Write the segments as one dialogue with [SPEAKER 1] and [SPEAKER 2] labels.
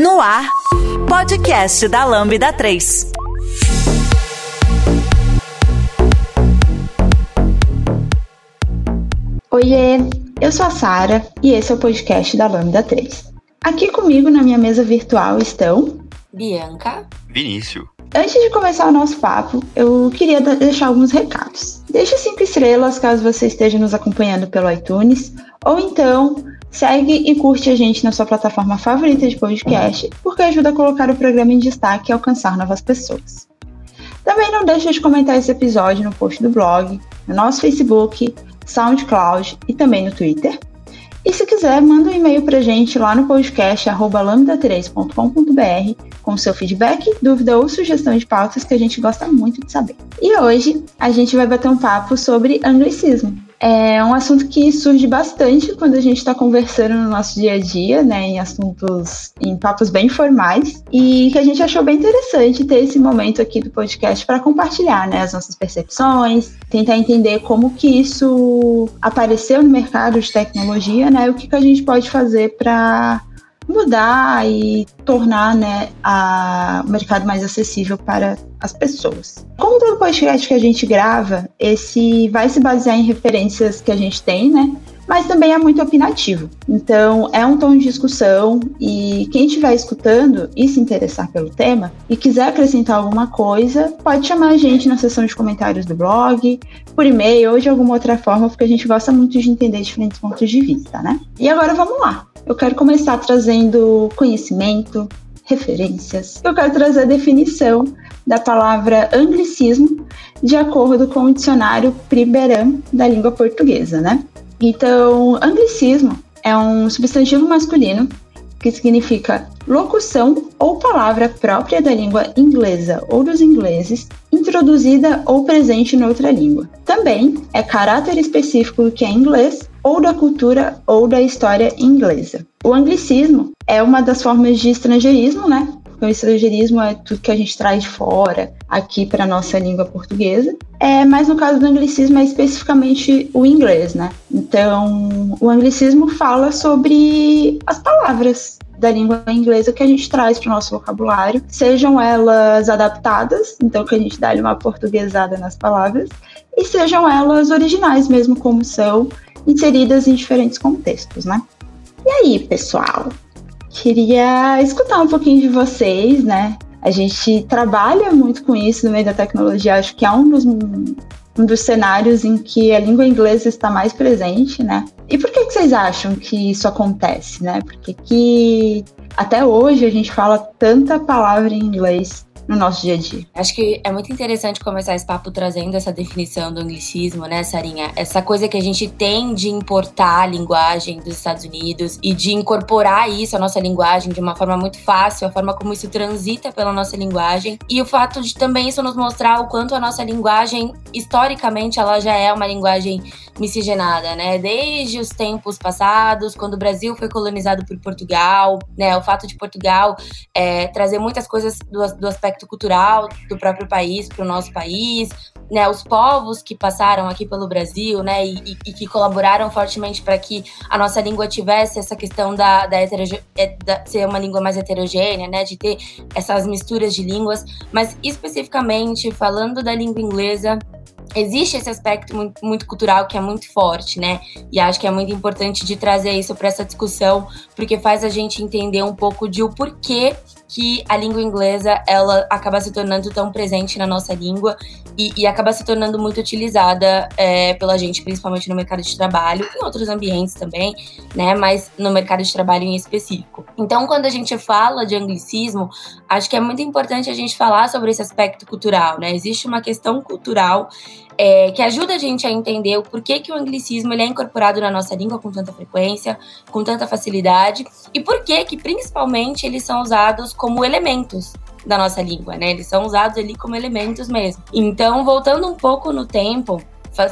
[SPEAKER 1] No ar, podcast da Lambda 3.
[SPEAKER 2] Oiê, eu sou a Sara e esse é o podcast da Lambda 3. Aqui comigo na minha mesa virtual estão
[SPEAKER 3] Bianca,
[SPEAKER 4] Vinícius.
[SPEAKER 2] Antes de começar o nosso papo, eu queria deixar alguns recados. Deixe cinco estrelas caso você esteja nos acompanhando pelo iTunes, ou então segue e curte a gente na sua plataforma favorita de podcast, porque ajuda a colocar o programa em destaque e alcançar novas pessoas. Também não deixe de comentar esse episódio no post do blog, no nosso Facebook, SoundCloud e também no Twitter. E se quiser, manda um e-mail pra gente lá no podcast lambda3.com.br com seu feedback, dúvida ou sugestão de pautas que a gente gosta muito de saber. E hoje a gente vai bater um papo sobre anglicismo. É um assunto que surge bastante quando a gente está conversando no nosso dia a dia, né, em assuntos, em papos bem formais, e que a gente achou bem interessante ter esse momento aqui do podcast para compartilhar, né, as nossas percepções, tentar entender como que isso apareceu no mercado de tecnologia, né, o que, que a gente pode fazer para mudar e tornar né, a, o mercado mais acessível para as pessoas. Como todo podcast que a gente grava, esse vai se basear em referências que a gente tem, né? Mas também é muito opinativo. Então, é um tom de discussão e quem estiver escutando e se interessar pelo tema e quiser acrescentar alguma coisa, pode chamar a gente na seção de comentários do blog, por e-mail ou de alguma outra forma, porque a gente gosta muito de entender diferentes pontos de vista, né? E agora vamos lá eu quero começar trazendo conhecimento, referências. Eu quero trazer a definição da palavra anglicismo de acordo com o dicionário Priberam da língua portuguesa, né? Então, anglicismo é um substantivo masculino que significa locução ou palavra própria da língua inglesa ou dos ingleses, introduzida ou presente em outra língua. Também é caráter específico do que é inglês ou da cultura ou da história inglesa. O anglicismo é uma das formas de estrangeirismo, né? O estrangeirismo é tudo que a gente traz fora aqui para nossa língua portuguesa. É, mas no caso do anglicismo é especificamente o inglês, né? Então, o anglicismo fala sobre as palavras da língua inglesa que a gente traz para o nosso vocabulário, sejam elas adaptadas, então que a gente dá uma portuguesada nas palavras, e sejam elas originais mesmo, como são inseridas em diferentes contextos, né? E aí, pessoal? Queria escutar um pouquinho de vocês, né? A gente trabalha muito com isso no meio da tecnologia, acho que é um dos, um dos cenários em que a língua inglesa está mais presente, né? E por que, que vocês acham que isso acontece, né? Porque que até hoje a gente fala tanta palavra em inglês no nosso dia a dia.
[SPEAKER 3] Acho que é muito interessante começar esse papo trazendo essa definição do anglicismo, né, Sarinha? Essa coisa que a gente tem de importar a linguagem dos Estados Unidos e de incorporar isso à nossa linguagem de uma forma muito fácil, a forma como isso transita pela nossa linguagem e o fato de também isso nos mostrar o quanto a nossa linguagem, historicamente, ela já é uma linguagem miscigenada, né? Desde os tempos passados, quando o Brasil foi colonizado por Portugal, né? O fato de Portugal é, trazer muitas coisas do, do aspecto cultural do próprio país para o nosso país, né, os povos que passaram aqui pelo Brasil, né, e, e que colaboraram fortemente para que a nossa língua tivesse essa questão da, da, é, da, ser uma língua mais heterogênea, né, de ter essas misturas de línguas, mas especificamente falando da língua inglesa, existe esse aspecto muito, muito, cultural que é muito forte, né? E acho que é muito importante de trazer isso para essa discussão, porque faz a gente entender um pouco de o porquê que a língua inglesa ela acaba se tornando tão presente na nossa língua e, e acaba se tornando muito utilizada é, pela gente, principalmente no mercado de trabalho, em outros ambientes também, né? Mas no mercado de trabalho em específico. Então, quando a gente fala de anglicismo, acho que é muito importante a gente falar sobre esse aspecto cultural, né? Existe uma questão cultural é, que ajuda a gente a entender o porquê que o anglicismo ele é incorporado na nossa língua com tanta frequência, com tanta facilidade, e por que que principalmente eles são usados como elementos da nossa língua, né? Eles são usados ali como elementos mesmo. Então, voltando um pouco no tempo,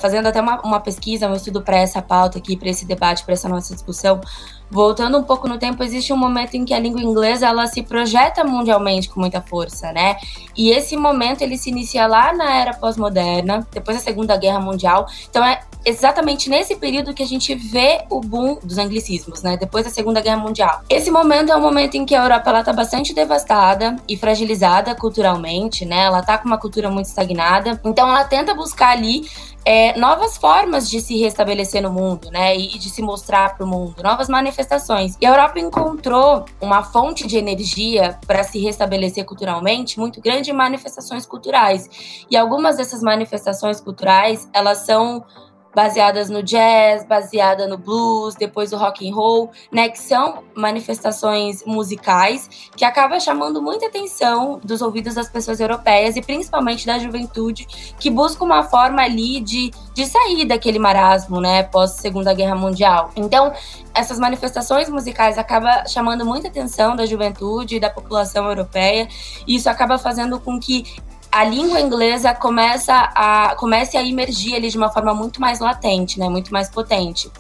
[SPEAKER 3] fazendo até uma, uma pesquisa, um estudo para essa pauta aqui, para esse debate, para essa nossa discussão, voltando um pouco no tempo, existe um momento em que a língua inglesa ela se projeta mundialmente com muita força, né? E esse momento ele se inicia lá na era pós-moderna, depois da Segunda Guerra Mundial. Então é exatamente nesse período que a gente vê o boom dos anglicismos, né? Depois da Segunda Guerra Mundial. Esse momento é um momento em que a Europa ela tá bastante devastada e fragilizada culturalmente, né? Ela tá com uma cultura muito estagnada. Então ela tenta buscar ali é, novas formas de se restabelecer no mundo, né? E de se mostrar para o mundo, novas manifestações. E a Europa encontrou uma fonte de energia para se restabelecer culturalmente muito grande em manifestações culturais. E algumas dessas manifestações culturais, elas são baseadas no jazz, baseada no blues, depois o rock and roll, né, que são manifestações musicais que acaba chamando muita atenção dos ouvidos das pessoas europeias e principalmente da juventude que busca uma forma ali de, de sair daquele marasmo, né, pós Segunda Guerra Mundial. Então, essas manifestações musicais acaba chamando muita atenção da juventude e da população europeia, e isso acaba fazendo com que a língua inglesa começa a, comece a emergir ali de uma forma muito mais latente, né, muito mais potente.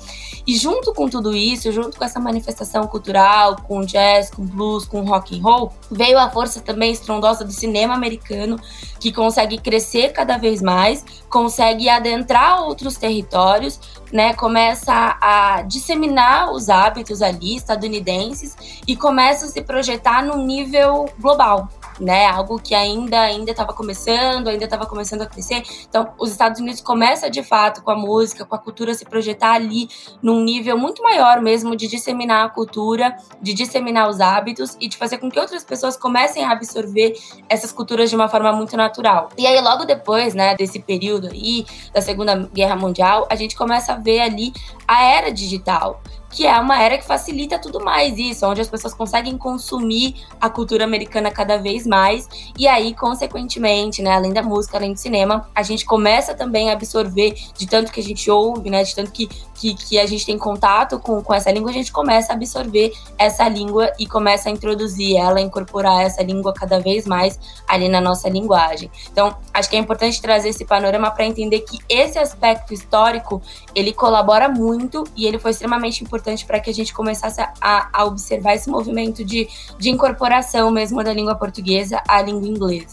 [SPEAKER 3] E junto com tudo isso, junto com essa manifestação cultural, com jazz, com blues, com rock and roll, veio a força também estrondosa do cinema americano, que consegue crescer cada vez mais, consegue adentrar outros territórios, né, começa a, a disseminar os hábitos ali estadunidenses e começa a se projetar num nível global né? Algo que ainda ainda estava começando, ainda estava começando a crescer. Então, os Estados Unidos começa de fato com a música, com a cultura se projetar ali num nível muito maior mesmo de disseminar a cultura, de disseminar os hábitos e de fazer com que outras pessoas comecem a absorver essas culturas de uma forma muito natural. E aí logo depois, né, desse período aí da Segunda Guerra Mundial, a gente começa a ver ali a era digital que é uma era que facilita tudo mais isso, onde as pessoas conseguem consumir a cultura americana cada vez mais, e aí, consequentemente, né, além da música, além do cinema, a gente começa também a absorver de tanto que a gente ouve, né, de tanto que, que, que a gente tem contato com, com essa língua, a gente começa a absorver essa língua e começa a introduzir ela, incorporar essa língua cada vez mais ali na nossa linguagem. Então, acho que é importante trazer esse panorama para entender que esse aspecto histórico, ele colabora muito e ele foi extremamente importante importante para que a gente começasse a, a, observar esse movimento de, de incorporação mesmo da língua portuguesa à língua inglesa.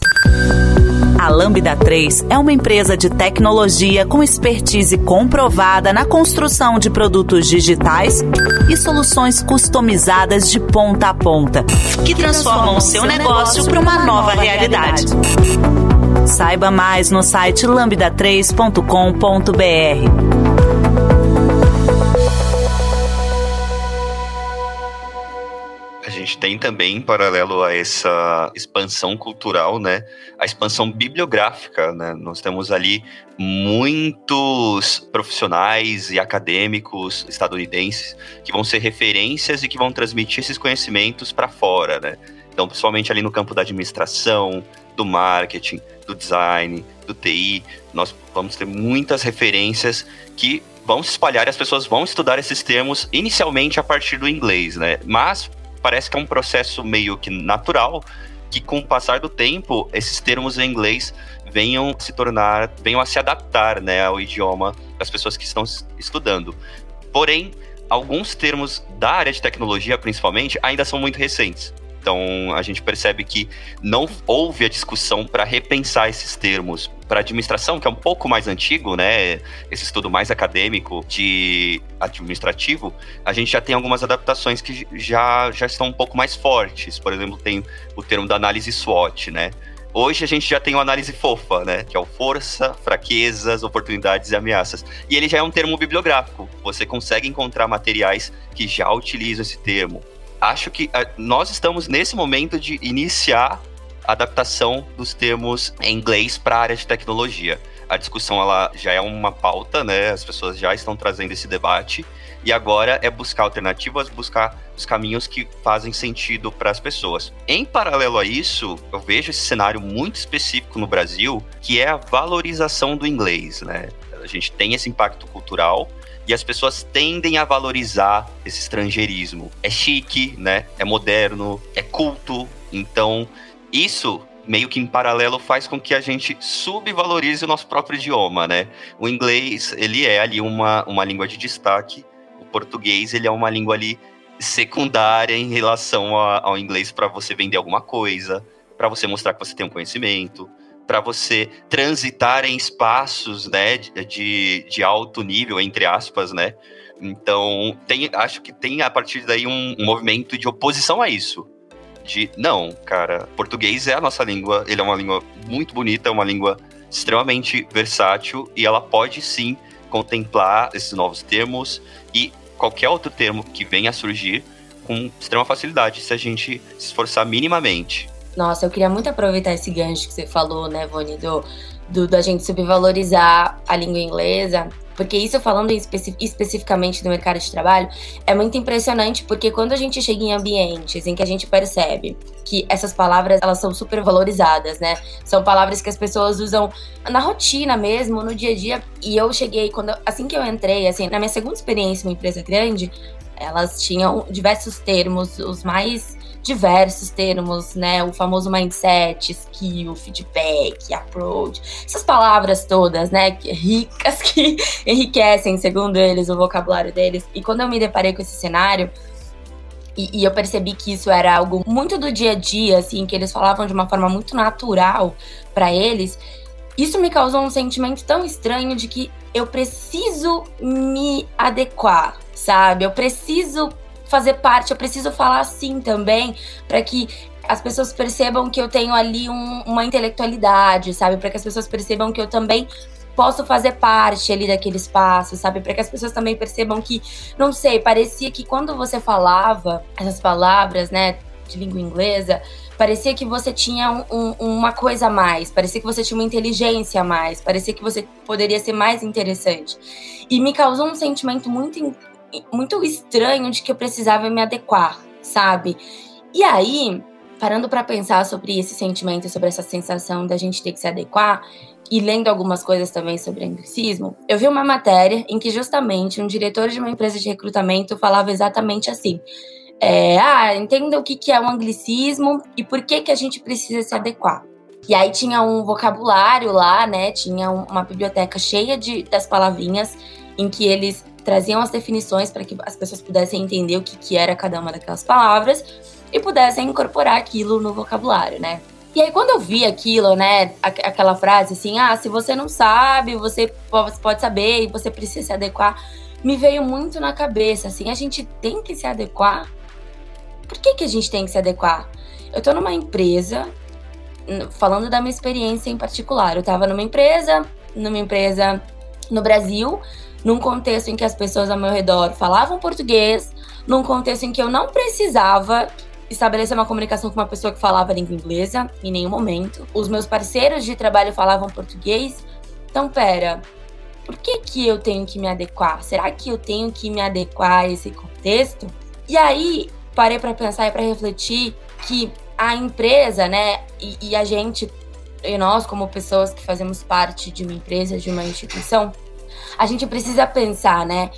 [SPEAKER 1] A Lambda 3 é uma empresa de tecnologia com expertise comprovada na construção de produtos digitais e soluções customizadas de ponta a ponta, que transformam o seu negócio para uma nova realidade. Saiba mais no site lambda3.com.br.
[SPEAKER 4] gente tem também, em paralelo a essa expansão cultural, né, a expansão bibliográfica, né? Nós temos ali muitos profissionais e acadêmicos estadunidenses que vão ser referências e que vão transmitir esses conhecimentos para fora, né? Então, principalmente ali no campo da administração, do marketing, do design, do TI, nós vamos ter muitas referências que vão se espalhar e as pessoas vão estudar esses termos inicialmente a partir do inglês, né? Mas parece que é um processo meio que natural, que com o passar do tempo, esses termos em inglês venham se tornar, venham a se adaptar, né, ao idioma das pessoas que estão estudando. Porém, alguns termos da área de tecnologia, principalmente, ainda são muito recentes. Então, a gente percebe que não houve a discussão para repensar esses termos. Para administração, que é um pouco mais antigo, né? Esse estudo mais acadêmico de administrativo, a gente já tem algumas adaptações que já, já estão um pouco mais fortes. Por exemplo, tem o termo da análise SWOT, né? Hoje a gente já tem uma análise fofa, né? Que é o força, fraquezas, oportunidades e ameaças. E ele já é um termo bibliográfico. Você consegue encontrar materiais que já utilizam esse termo acho que uh, nós estamos nesse momento de iniciar a adaptação dos termos em inglês para a área de tecnologia. A discussão ela já é uma pauta, né? As pessoas já estão trazendo esse debate e agora é buscar alternativas, buscar os caminhos que fazem sentido para as pessoas. Em paralelo a isso, eu vejo esse cenário muito específico no Brasil, que é a valorização do inglês, né? A gente tem esse impacto cultural, e as pessoas tendem a valorizar esse estrangeirismo. É chique, né? É moderno, é culto. Então, isso meio que em paralelo faz com que a gente subvalorize o nosso próprio idioma, né? O inglês, ele é ali uma, uma língua de destaque. O português, ele é uma língua ali secundária em relação a, ao inglês para você vender alguma coisa, para você mostrar que você tem um conhecimento, para você transitar em espaços, né, de, de alto nível, entre aspas, né? Então, tem, acho que tem a partir daí um, um movimento de oposição a isso. De, não, cara, português é a nossa língua, ele é uma língua muito bonita, é uma língua extremamente versátil e ela pode sim contemplar esses novos termos e qualquer outro termo que venha a surgir com extrema facilidade se a gente se esforçar minimamente.
[SPEAKER 3] Nossa, eu queria muito aproveitar esse gancho que você falou, né, Voni, do, do, da gente subvalorizar a língua inglesa, porque isso falando especi especificamente do mercado de trabalho, é muito impressionante, porque quando a gente chega em ambientes em que a gente percebe que essas palavras, elas são super valorizadas, né? São palavras que as pessoas usam na rotina mesmo, no dia a dia, e eu cheguei, quando assim que eu entrei, assim, na minha segunda experiência em uma empresa grande, elas tinham diversos termos, os mais diversos termos, né? O famoso mindset, skill, feedback, approach, essas palavras todas, né? Ricas que enriquecem, segundo eles, o vocabulário deles. E quando eu me deparei com esse cenário, e, e, eu percebi que isso era algo muito do dia a dia, assim, que eles falavam de uma forma muito natural para eles. Isso me causou um sentimento tão estranho de que eu preciso me adequar, sabe? Eu preciso fazer parte, eu preciso falar assim também, para que as pessoas percebam que eu tenho ali um, uma intelectualidade, sabe? Para que as pessoas percebam que eu também posso fazer parte ali daquele espaço, sabe? Para que as pessoas também percebam que, não sei, parecia que quando você falava essas palavras, né, de língua inglesa, parecia que você tinha um, um, uma coisa a mais, parecia que você tinha uma inteligência a mais, parecia que você poderia ser mais interessante. E me causou um sentimento muito muito estranho de que eu precisava me adequar, sabe? E aí, parando para pensar sobre esse sentimento, sobre essa sensação da gente ter que se adequar, e lendo algumas coisas também sobre anglicismo, eu vi uma matéria em que justamente um diretor de uma empresa de recrutamento falava exatamente assim. É, ah, entenda o que, que é um anglicismo e por que, que a gente precisa se adequar. E aí tinha um vocabulário lá, né? Tinha uma biblioteca cheia de, das palavrinhas em que eles traziam as definições para que as pessoas pudessem entender o que, que era cada uma daquelas palavras e pudessem incorporar aquilo no vocabulário, né? E aí, quando eu vi aquilo, né, aquela frase assim, ah, se você não sabe, você pode saber e você precisa se adequar, me veio muito na cabeça, assim, a gente tem que se adequar. Por que, que a gente tem que se adequar? Eu tô numa empresa, falando da minha experiência em particular, eu tava numa empresa, numa empresa no Brasil, num contexto em que as pessoas ao meu redor falavam português, num contexto em que eu não precisava estabelecer uma comunicação com uma pessoa que falava língua inglesa em nenhum momento. Os meus parceiros de trabalho falavam português. Então, pera, por que que eu tenho que me adequar? Será que eu tenho que me adequar a esse contexto? E aí, parei para pensar e para refletir que a empresa, né, e, e a gente, e nós como pessoas que fazemos parte de uma empresa, de uma instituição, a gente precisa pensar, né?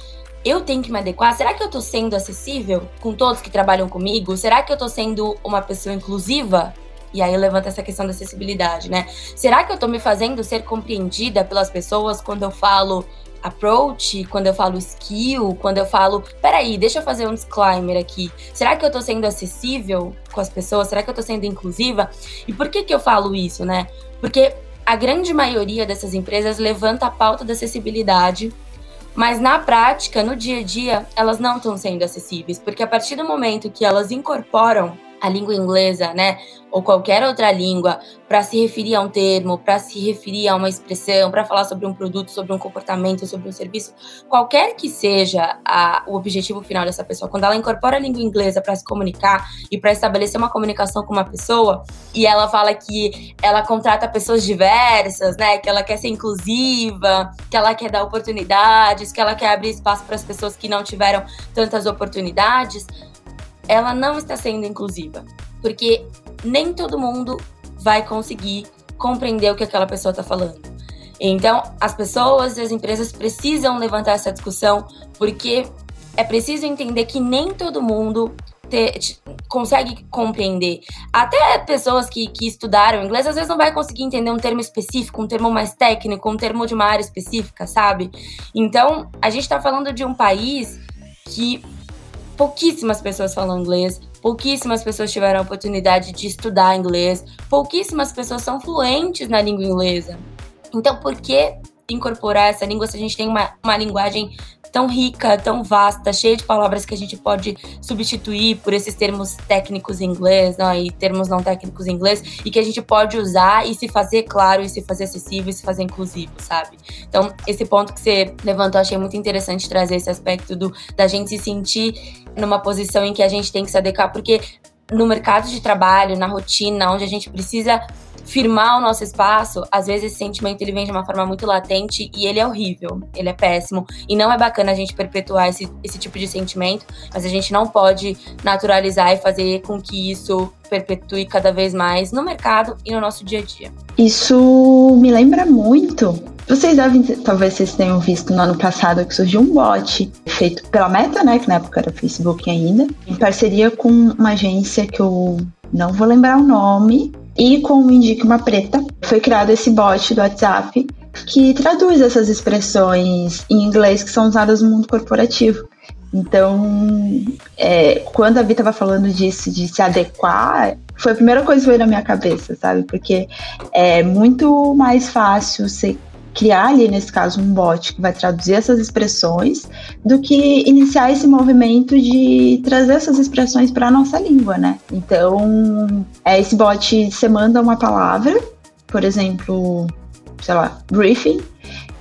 [SPEAKER 3] Eu tenho que me adequar? Será que eu tô sendo acessível com todos que trabalham comigo? Será que eu tô sendo uma pessoa inclusiva? E aí levanta essa questão da acessibilidade, né? Será que eu tô me fazendo ser compreendida pelas pessoas quando eu falo approach, quando eu falo skill, quando eu falo, peraí, deixa eu fazer um disclaimer aqui. Será que eu tô sendo acessível com as pessoas? Será que eu tô sendo inclusiva? E por que que eu falo isso, né? Porque a grande maioria dessas empresas levanta a pauta da acessibilidade, mas na prática, no dia a dia, elas não estão sendo acessíveis, porque a partir do momento que elas incorporam a língua inglesa, né, ou qualquer outra língua, para se referir a um termo, para se referir a uma expressão, para falar sobre um produto, sobre um comportamento, sobre um serviço, qualquer que seja a, o objetivo final dessa pessoa, quando ela incorpora a língua inglesa para se comunicar e para estabelecer uma comunicação com uma pessoa, e ela fala que ela contrata pessoas diversas, né, que ela quer ser inclusiva, que ela quer dar oportunidades, que ela quer abrir espaço para as pessoas que não tiveram tantas oportunidades, ela não está sendo inclusiva, porque nem todo mundo vai conseguir compreender o que aquela pessoa está falando. Então, as pessoas e as empresas precisam levantar essa discussão, porque é preciso entender que nem todo mundo te, consegue compreender. Até pessoas que, que estudaram inglês, às vezes não vai conseguir entender um termo específico, um termo mais técnico, um termo de uma área específica, sabe? Então, a gente está falando de um país que pouquíssimas pessoas falam inglês, pouquíssimas pessoas tiveram a oportunidade de estudar inglês, pouquíssimas pessoas são fluentes na língua inglesa. Então, por que incorporar essa língua se a gente tem uma, uma linguagem tão rica, tão vasta, cheia de palavras que a gente pode substituir por esses termos técnicos em inglês, não, e termos não técnicos em inglês, e que a gente pode usar e se fazer claro, e se fazer acessível, e se fazer inclusivo, sabe? Então, esse ponto que você levantou, achei muito interessante trazer esse aspecto do da gente se sentir numa posição em que a gente tem que se adequar, porque no mercado de trabalho, na rotina, onde a gente precisa firmar o nosso espaço, às vezes esse sentimento ele vem de uma forma muito latente e ele é horrível, ele é péssimo. E não é bacana a gente perpetuar esse, esse tipo de sentimento, mas a gente não pode naturalizar e fazer com que isso perpetue cada vez mais no mercado e no nosso dia a dia.
[SPEAKER 2] Isso me lembra muito. Vocês devem, talvez vocês tenham visto no ano passado que surgiu um bot feito pela Meta, né, que na época era Facebook ainda, em parceria com uma agência que eu não vou lembrar o nome, e com o Indique uma Preta, foi criado esse bot do WhatsApp que traduz essas expressões em inglês que são usadas no mundo corporativo. Então, é, quando a Vi estava falando disso, de se adequar, foi a primeira coisa que veio na minha cabeça, sabe? Porque é muito mais fácil você criar ali, nesse caso, um bot que vai traduzir essas expressões, do que iniciar esse movimento de trazer essas expressões para a nossa língua, né? Então, é esse bot, você manda uma palavra, por exemplo, sei lá, briefing,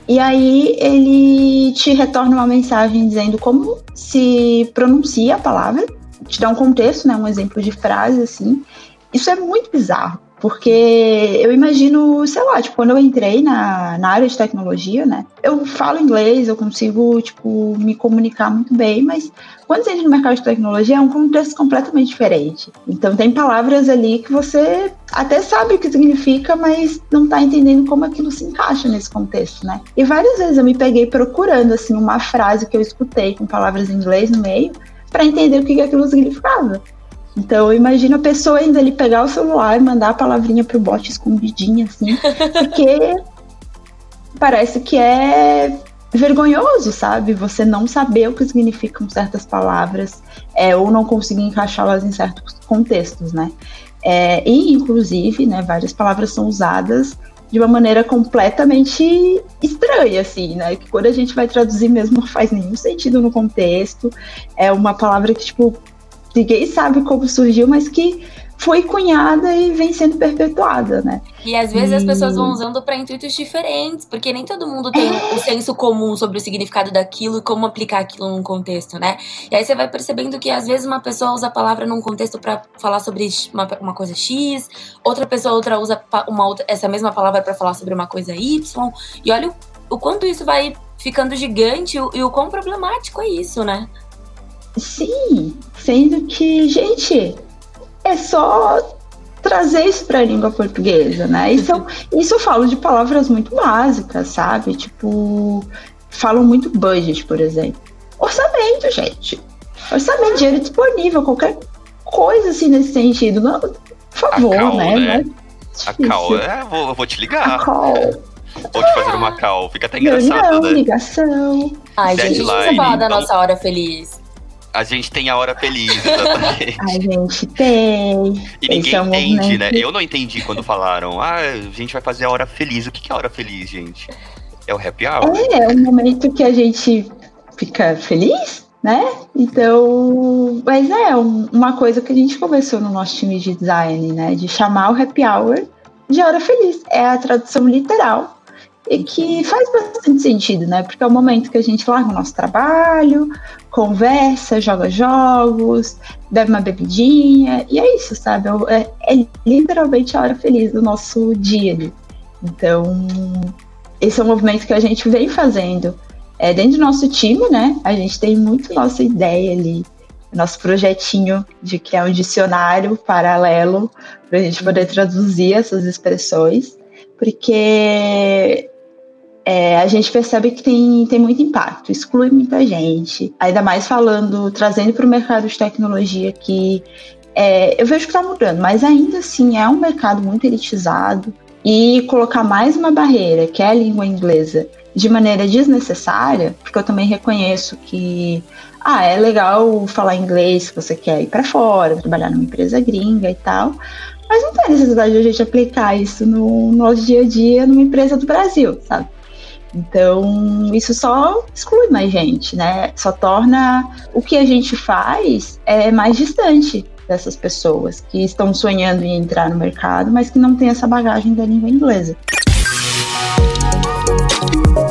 [SPEAKER 2] e aí ele te retorna uma mensagem dizendo como se pronuncia a palavra, te dá um contexto, né, um exemplo de frase assim. Isso é muito bizarro, porque eu imagino, sei lá, tipo, quando eu entrei na, na área de tecnologia, né? Eu falo inglês, eu consigo, tipo, me comunicar muito bem, mas quando você entra no mercado de tecnologia é um contexto completamente diferente. Então tem palavras ali que você até sabe o que significa, mas não tá entendendo como aquilo se encaixa nesse contexto, né? E várias vezes eu me peguei procurando, assim, uma frase que eu escutei com palavras em inglês no meio para entender o que aquilo significava. Então, eu imagino a pessoa ainda ali pegar o celular e mandar a palavrinha pro bot escondidinha, assim, porque parece que é vergonhoso, sabe? Você não saber o que significam certas palavras é, ou não conseguir encaixá-las em certos contextos, né? É, e, inclusive, né, várias palavras são usadas de uma maneira completamente estranha, assim, né? Que quando a gente vai traduzir mesmo não faz nenhum sentido no contexto. É uma palavra que, tipo, ninguém sabe como surgiu, mas que foi cunhada e vem sendo perpetuada, né?
[SPEAKER 3] E às vezes e... as pessoas vão usando para intuitos diferentes, porque nem todo mundo tem é. o senso comum sobre o significado daquilo e como aplicar aquilo num contexto, né? E aí você vai percebendo que às vezes uma pessoa usa a palavra num contexto para falar sobre uma, uma, coisa X, outra pessoa outra usa uma outra, essa mesma palavra para falar sobre uma coisa Y. E olha o, o quanto isso vai ficando gigante e o quão problemático é isso, né?
[SPEAKER 2] Sim, sendo que, gente, é só trazer isso para a língua portuguesa, né? Isso, eu, isso eu falo de palavras muito básicas, sabe? Tipo, falam muito budget, por exemplo. Orçamento, gente. Orçamento, dinheiro disponível, qualquer coisa assim nesse sentido. Não, por favor,
[SPEAKER 4] call,
[SPEAKER 2] né?
[SPEAKER 4] né? É a call, é, vou, vou te ligar. A call. Vou te fazer uma call, fica até engraçado,
[SPEAKER 2] não,
[SPEAKER 4] né?
[SPEAKER 2] ligação.
[SPEAKER 3] Ai, gente, deixa eu falar da nossa hora feliz.
[SPEAKER 4] A gente tem a hora feliz, exatamente.
[SPEAKER 2] a gente tem.
[SPEAKER 4] E ninguém é um entende, momento. né? Eu não entendi quando falaram, ah, a gente vai fazer a hora feliz. O que é a hora feliz, gente? É o happy hour?
[SPEAKER 2] É, é o momento que a gente fica feliz, né? Então, mas é uma coisa que a gente começou no nosso time de design, né? De chamar o happy hour de hora feliz. É a tradução literal e que faz bastante sentido, né? Porque é o momento que a gente larga o nosso trabalho, conversa, joga jogos, bebe uma bebidinha, e é isso, sabe? É, é literalmente a hora feliz do nosso dia ali. Então, esse é um movimento que a gente vem fazendo. É, dentro do nosso time, né? A gente tem muito nossa ideia ali, nosso projetinho de criar um dicionário paralelo para a gente poder traduzir essas expressões, porque é, a gente percebe que tem, tem muito impacto, exclui muita gente. Ainda mais falando, trazendo para o mercado de tecnologia que é, eu vejo que está mudando, mas ainda assim é um mercado muito elitizado. E colocar mais uma barreira, que é a língua inglesa, de maneira desnecessária, porque eu também reconheço que ah, é legal falar inglês se você quer ir para fora, trabalhar numa empresa gringa e tal, mas não tem necessidade de a gente aplicar isso no nosso dia a dia numa empresa do Brasil, sabe? Então, isso só exclui mais gente, né? Só torna o que a gente faz é mais distante dessas pessoas que estão sonhando em entrar no mercado, mas que não têm essa bagagem da língua inglesa.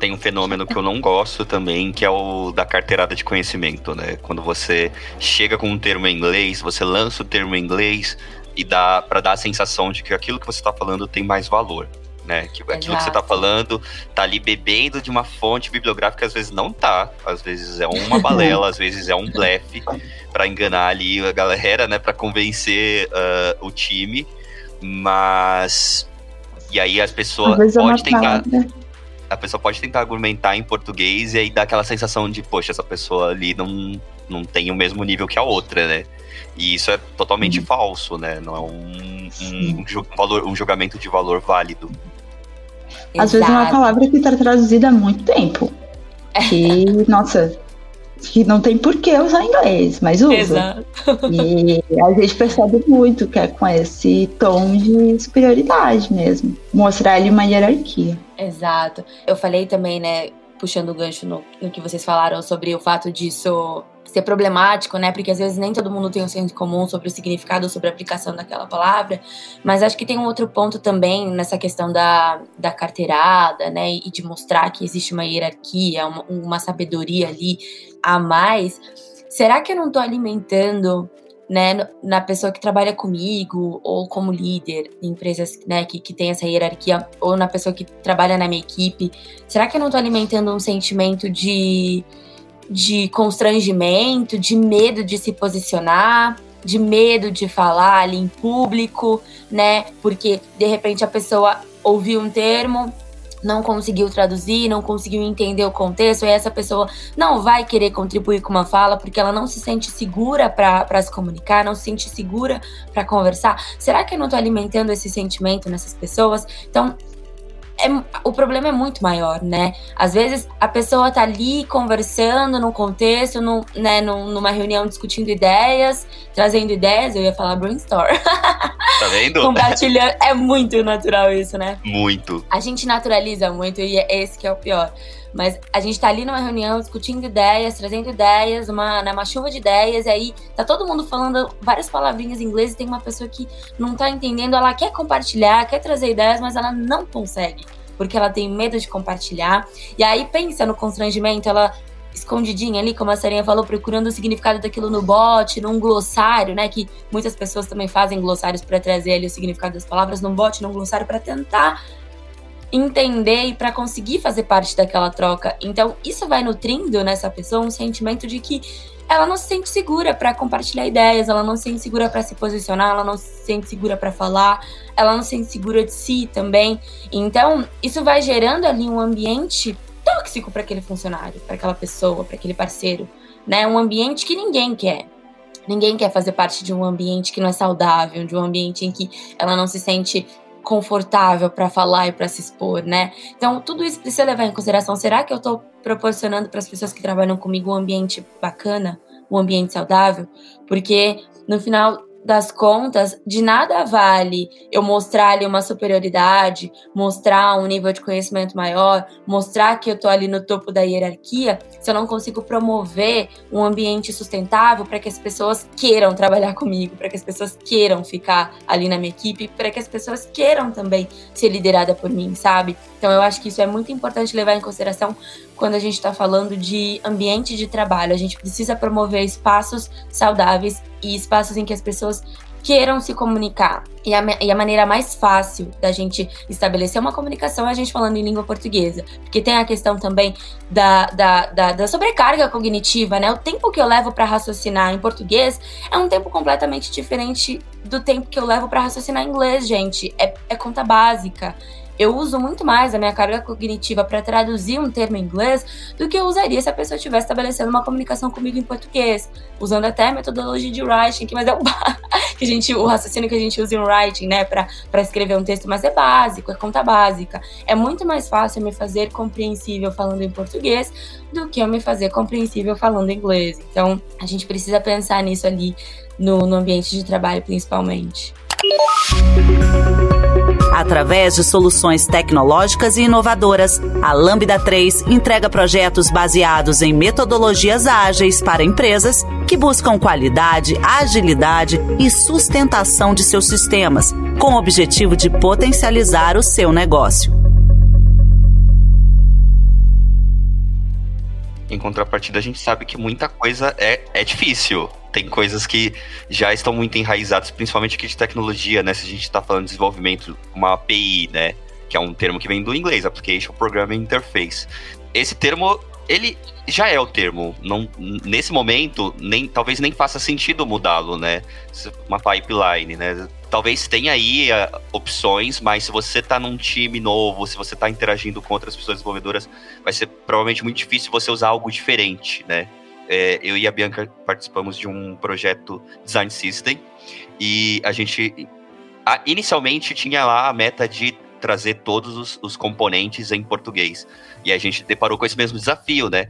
[SPEAKER 4] tem um fenômeno que eu não gosto também, que é o da carteirada de conhecimento, né? Quando você chega com um termo em inglês, você lança o termo em inglês e dá para dar a sensação de que aquilo que você está falando tem mais valor. Né? Que aquilo Exato. que você está falando tá ali bebendo de uma fonte bibliográfica, às vezes não tá, às vezes é uma balela, às vezes é um blefe para enganar ali a galera, né? Para convencer uh, o time, mas e aí as pessoas podem tentar a pessoa pode tentar argumentar em português e aí dá aquela sensação de, poxa, essa pessoa ali não, não tem o mesmo nível que a outra, né? E isso é totalmente uhum. falso, né? Não é um, um, um, valor, um julgamento de valor válido.
[SPEAKER 2] Às Exato. vezes é uma palavra que está traduzida há muito tempo. Que, nossa, que não tem por que usar inglês, mas usa. Exato. E a gente percebe muito que é com esse tom de superioridade mesmo. Mostrar ali uma hierarquia.
[SPEAKER 3] Exato. Eu falei também, né, puxando o gancho no, no que vocês falaram sobre o fato disso ser problemático, né? Porque às vezes nem todo mundo tem um senso comum sobre o significado, sobre a aplicação daquela palavra. Mas acho que tem um outro ponto também nessa questão da, da carteirada, né? E de mostrar que existe uma hierarquia, uma, uma sabedoria ali a mais, será que eu não estou alimentando né, na pessoa que trabalha comigo ou como líder em empresas né, que, que tem essa hierarquia ou na pessoa que trabalha na minha equipe, será que eu não estou alimentando um sentimento de, de constrangimento, de medo de se posicionar, de medo de falar ali em público, né? Porque de repente a pessoa ouviu um termo, não conseguiu traduzir, não conseguiu entender o contexto, e essa pessoa não vai querer contribuir com uma fala porque ela não se sente segura para se comunicar, não se sente segura para conversar. Será que eu não estou alimentando esse sentimento nessas pessoas? Então, é, o problema é muito maior, né? Às vezes a pessoa tá ali conversando num contexto, no, né, numa reunião discutindo ideias, trazendo ideias, eu ia falar brainstorm.
[SPEAKER 4] Tá vendo?
[SPEAKER 3] Compartilhando. É muito natural isso, né?
[SPEAKER 4] Muito.
[SPEAKER 3] A gente naturaliza muito e é esse que é o pior. Mas a gente tá ali numa reunião discutindo ideias, trazendo ideias, uma, né, uma chuva de ideias, e aí tá todo mundo falando várias palavrinhas em inglês e tem uma pessoa que não tá entendendo, ela quer compartilhar, quer trazer ideias, mas ela não consegue. Porque ela tem medo de compartilhar. E aí pensa no constrangimento, ela escondidinha ali, como a Sarinha falou, procurando o significado daquilo no bot, num glossário, né? Que muitas pessoas também fazem glossários para trazer ali o significado das palavras num bot, num glossário, para tentar entender e para conseguir fazer parte daquela troca. Então, isso vai nutrindo nessa pessoa um sentimento de que ela não se sente segura para compartilhar ideias, ela não se sente segura para se posicionar, ela não se sente segura para falar, ela não se sente segura de si também. Então, isso vai gerando ali um ambiente tóxico para aquele funcionário, para aquela pessoa, para aquele parceiro, né? Um ambiente que ninguém quer. Ninguém quer fazer parte de um ambiente que não é saudável, de um ambiente em que ela não se sente confortável para falar e para se expor, né? Então, tudo isso precisa levar em consideração. Será que eu estou proporcionando para as pessoas que trabalham comigo um ambiente bacana, um ambiente saudável? Porque no final das contas, de nada vale eu mostrar ali uma superioridade, mostrar um nível de conhecimento maior, mostrar que eu tô ali no topo da hierarquia, se eu não consigo promover um ambiente sustentável para que as pessoas queiram trabalhar comigo, para que as pessoas queiram ficar ali na minha equipe, para que as pessoas queiram também ser liderada por mim, sabe? Então eu acho que isso é muito importante levar em consideração quando a gente está falando de ambiente de trabalho. A gente precisa promover espaços saudáveis e espaços em que as pessoas queiram se comunicar. E a, e a, maneira mais fácil da gente estabelecer uma comunicação é a gente falando em língua portuguesa. Porque tem a questão também da, da, da, da sobrecarga cognitiva, né? O tempo que eu levo para raciocinar em português é um tempo completamente diferente do tempo que eu levo para raciocinar em inglês, gente. É, é conta básica eu uso muito mais a minha carga cognitiva para traduzir um termo em inglês do que eu usaria se a pessoa estivesse estabelecendo uma comunicação comigo em português, usando até a metodologia de writing, que mas é o que a gente o raciocínio que a gente usa em writing, né, para escrever um texto, mas é básico, é conta básica. É muito mais fácil me fazer compreensível falando em português do que eu me fazer compreensível falando inglês. Então, a gente precisa pensar nisso ali no, no ambiente de trabalho, principalmente.
[SPEAKER 1] Através de soluções tecnológicas e inovadoras, a Lambda 3 entrega projetos baseados em metodologias ágeis para empresas que buscam qualidade, agilidade e sustentação de seus sistemas, com o objetivo de potencializar o seu negócio.
[SPEAKER 4] Em contrapartida, a gente sabe que muita coisa é, é difícil tem coisas que já estão muito enraizadas, principalmente aqui de tecnologia, né? Se a gente está falando de desenvolvimento, uma API, né? Que é um termo que vem do inglês, Application Programming Interface. Esse termo, ele já é o termo. Não, nesse momento, nem, talvez nem faça sentido mudá-lo, né? Uma pipeline, né? Talvez tenha aí uh, opções, mas se você está num time novo, se você está interagindo com outras pessoas desenvolvedoras, vai ser provavelmente muito difícil você usar algo diferente, né? É, eu e a Bianca participamos de um projeto Design System e a gente a, inicialmente tinha lá a meta de trazer todos os, os, componentes em português. E a gente deparou com esse mesmo desafio, né?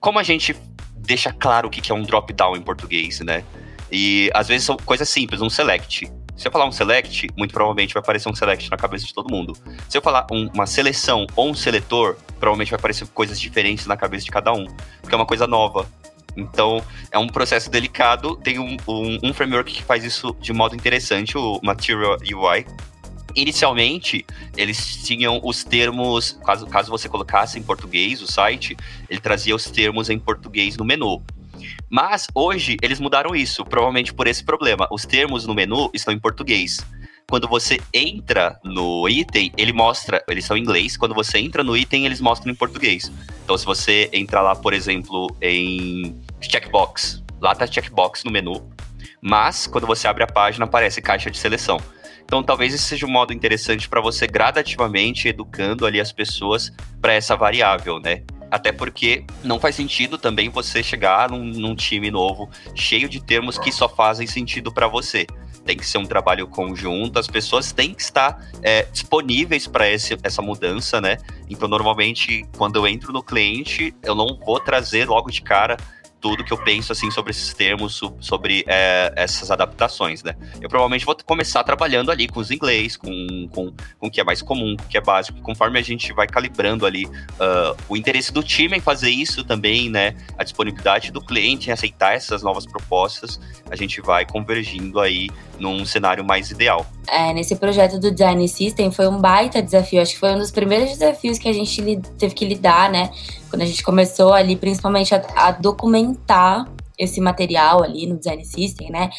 [SPEAKER 4] Como a gente deixa claro o que é um drop-down em português, né? E às vezes são coisas simples, um select. Se eu falar um select, muito provavelmente vai aparecer um select na cabeça de todo mundo. Se eu falar um, uma seleção ou um seletor, provavelmente vai aparecer coisas diferentes na cabeça de cada um, porque é uma coisa nova. Então, é um processo delicado. Tem um, um, um framework que faz isso de modo interessante, o Material UI, inicialmente eles tinham os termos, caso, caso você colocasse em português o site, ele trazia os termos em português no menu. Mas hoje eles mudaram isso, provavelmente por esse problema. Os termos no menu estão em português. Quando você entra no item, ele mostra, eles são em inglês. Quando você entra no item, eles mostram em português. Então, se você entrar lá, por exemplo, em checkbox. Lá tá checkbox no menu, mas quando você abre a página aparece caixa de seleção. Então, talvez esse seja um modo interessante para você gradativamente educando ali as pessoas para essa variável, né? Até porque não faz sentido também você chegar num, num time novo cheio de termos que só fazem sentido para você tem que ser um trabalho conjunto, as pessoas têm que estar é, disponíveis para essa mudança, né? Então, normalmente, quando eu entro no cliente, eu não vou trazer logo de cara tudo que eu penso assim sobre esses termos, sobre é, essas adaptações, né? Eu provavelmente vou começar trabalhando ali com os inglês, com, com, com o que é mais comum, com o que é básico, conforme a gente vai calibrando ali uh, o interesse do time em fazer isso também, né? A disponibilidade do cliente em aceitar essas novas propostas, a gente vai convergindo aí num cenário mais ideal.
[SPEAKER 3] É, nesse projeto do Design System foi um baita desafio, acho que foi um dos primeiros desafios que a gente teve que lidar, né? Quando a gente começou ali, principalmente a, a documentar esse material ali no Design System, né?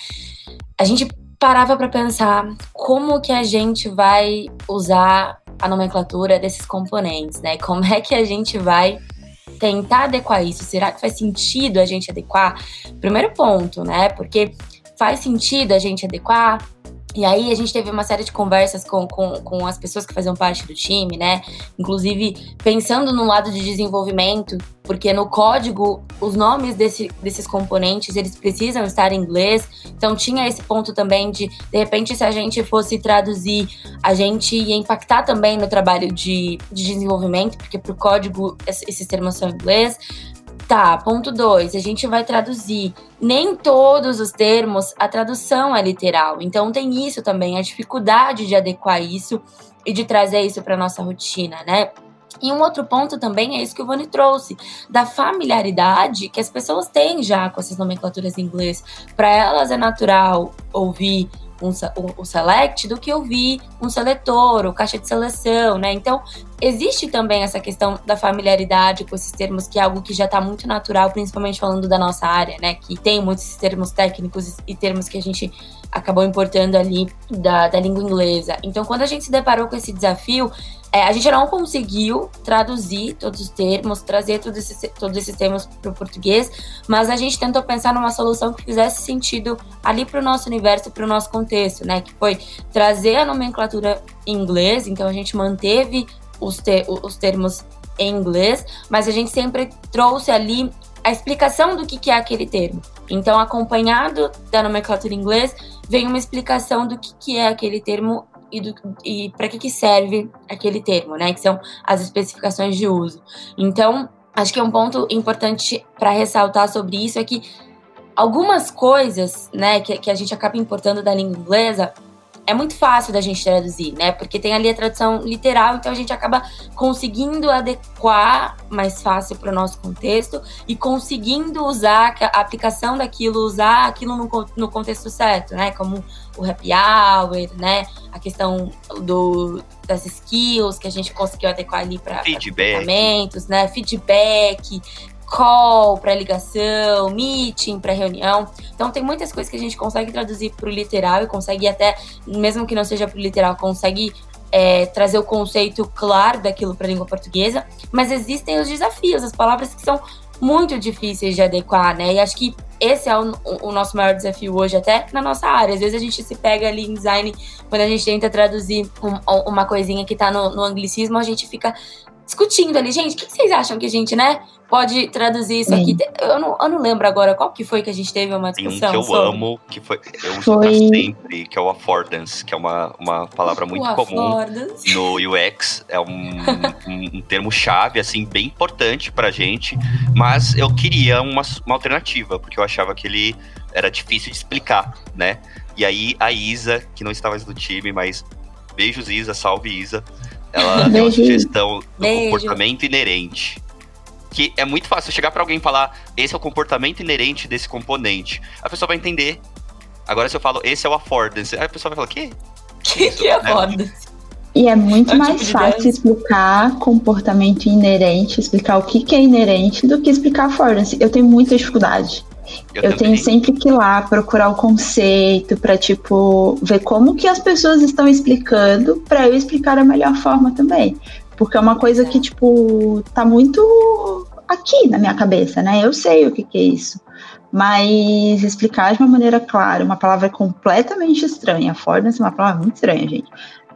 [SPEAKER 3] A gente parava para pensar como que a gente vai usar a nomenclatura desses componentes, né? Como é que a gente vai tentar adequar isso? Será que faz sentido a gente adequar? Primeiro ponto, né? Porque faz sentido a gente adequar e aí a gente teve uma série de conversas com, com, com as pessoas que faziam parte do time, né? Inclusive pensando no lado de desenvolvimento, porque no código os nomes desse, desses componentes eles precisam estar em inglês. Então tinha esse ponto também de, de repente, se a gente fosse traduzir, a gente ia impactar também no trabalho de, de desenvolvimento, porque para o código esses termos são em inglês. Tá, ponto 2. A gente vai traduzir. Nem todos os termos, a tradução é literal. Então tem isso também, a dificuldade de adequar isso e de trazer isso para nossa rotina, né? E um outro ponto também é isso que o Vani trouxe, da familiaridade que as pessoas têm já com essas nomenclaturas em inglês. Para elas é natural ouvir um, o, select do que ouvir um seletor, ou caixa de seleção, né? Então, existe também essa questão da familiaridade com esses termos, que é algo que já está muito natural, principalmente falando da nossa área, né? Que tem muitos termos técnicos e termos que a gente acabou importando ali da, da língua inglesa. Então, quando a gente se deparou com esse desafio, é, a gente não conseguiu traduzir todos os termos, trazer todos esses, todos esses termos para o português, mas a gente tentou pensar numa solução que fizesse sentido ali para o nosso universo, para o nosso contexto, né? Que foi trazer a nomenclatura em inglês, então a gente manteve os, ter, os termos em inglês, mas a gente sempre trouxe ali a explicação do que, que é aquele termo. Então, acompanhado da nomenclatura em inglês, vem uma explicação do que, que é aquele termo e, e para que, que serve aquele termo, né? Que são as especificações de uso. Então, acho que é um ponto importante para ressaltar sobre isso é que algumas coisas, né, que, que a gente acaba importando da língua inglesa, é muito fácil da gente traduzir, né? Porque tem ali a tradução literal, então a gente acaba conseguindo adequar mais fácil para o nosso contexto e conseguindo usar a aplicação daquilo, usar aquilo no, no contexto certo, né? Como o happy hour, né? A questão do, das skills que a gente conseguiu adequar ali para
[SPEAKER 4] feedback,
[SPEAKER 3] né? Feedback, call para ligação, meeting para reunião. Então tem muitas coisas que a gente consegue traduzir para o literal e consegue até, mesmo que não seja para o literal, consegue é, trazer o conceito claro daquilo para a língua portuguesa. Mas existem os desafios, as palavras que são muito difíceis de adequar, né? E acho que esse é o, o, nosso maior desafio hoje, até na nossa área. Às vezes a gente se pega ali em design, quando a gente tenta traduzir um, uma coisinha que está no, no anglicismo, a gente fica discutindo ali, gente, o que vocês acham que a gente, né, pode traduzir isso aqui? Eu não, eu não lembro agora qual que foi que a gente teve uma discussão.
[SPEAKER 4] Tem um que eu
[SPEAKER 3] sobre.
[SPEAKER 4] amo, que foi, eu uso foi... sempre, que é o affordance, que é uma, uma palavra muito o comum affordance. no UX. É um, um, um termo-chave, assim, bem importante pra gente, mas eu queria uma, uma alternativa, porque eu achava que ele era difícil de explicar, né? E aí a Isa, que não estava mais no time, mas beijos Isa, salve Isa, ela tem uma sugestão do Beijo. comportamento inerente. Que é muito fácil chegar para alguém e falar: esse é o comportamento inerente desse componente. A pessoa vai entender. Agora, se eu falo, esse é o affordance, aí a pessoa vai falar: que?
[SPEAKER 3] Que, que é affordance?
[SPEAKER 2] E é muito é mais tipo fácil explicar comportamento inerente, explicar o que, que é inerente, do que explicar affordance. Eu tenho muita dificuldade. Eu, eu tenho sempre que ir lá procurar o conceito para tipo ver como que as pessoas estão explicando para eu explicar da melhor forma também, porque é uma coisa que tipo tá muito aqui na minha cabeça, né? Eu sei o que, que é isso, mas explicar de uma maneira clara, uma palavra completamente estranha, Affordance é uma palavra muito estranha, gente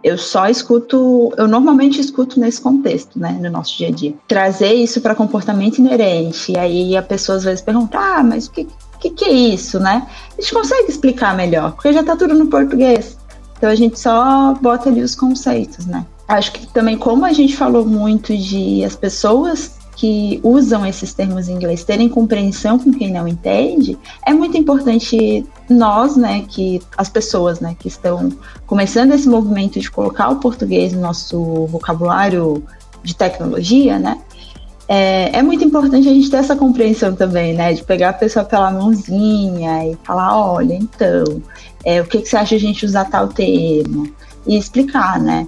[SPEAKER 2] eu só escuto, eu normalmente escuto nesse contexto, né, no nosso dia a dia. Trazer isso para comportamento inerente, e aí a pessoa às vezes pergunta, ah, mas o que, que, que é isso, né? A gente consegue explicar melhor, porque já está tudo no português. Então a gente só bota ali os conceitos, né? Acho que também, como a gente falou muito de as pessoas que usam esses termos em inglês terem compreensão com quem não entende, é muito importante nós, né, que as pessoas, né, que estão começando esse movimento de colocar o português no nosso vocabulário de tecnologia, né, é, é, muito importante a gente ter essa compreensão também, né? De pegar a pessoa pela mãozinha e falar, olha, então, é, o que, que você acha de a gente usar tal termo? E explicar, né?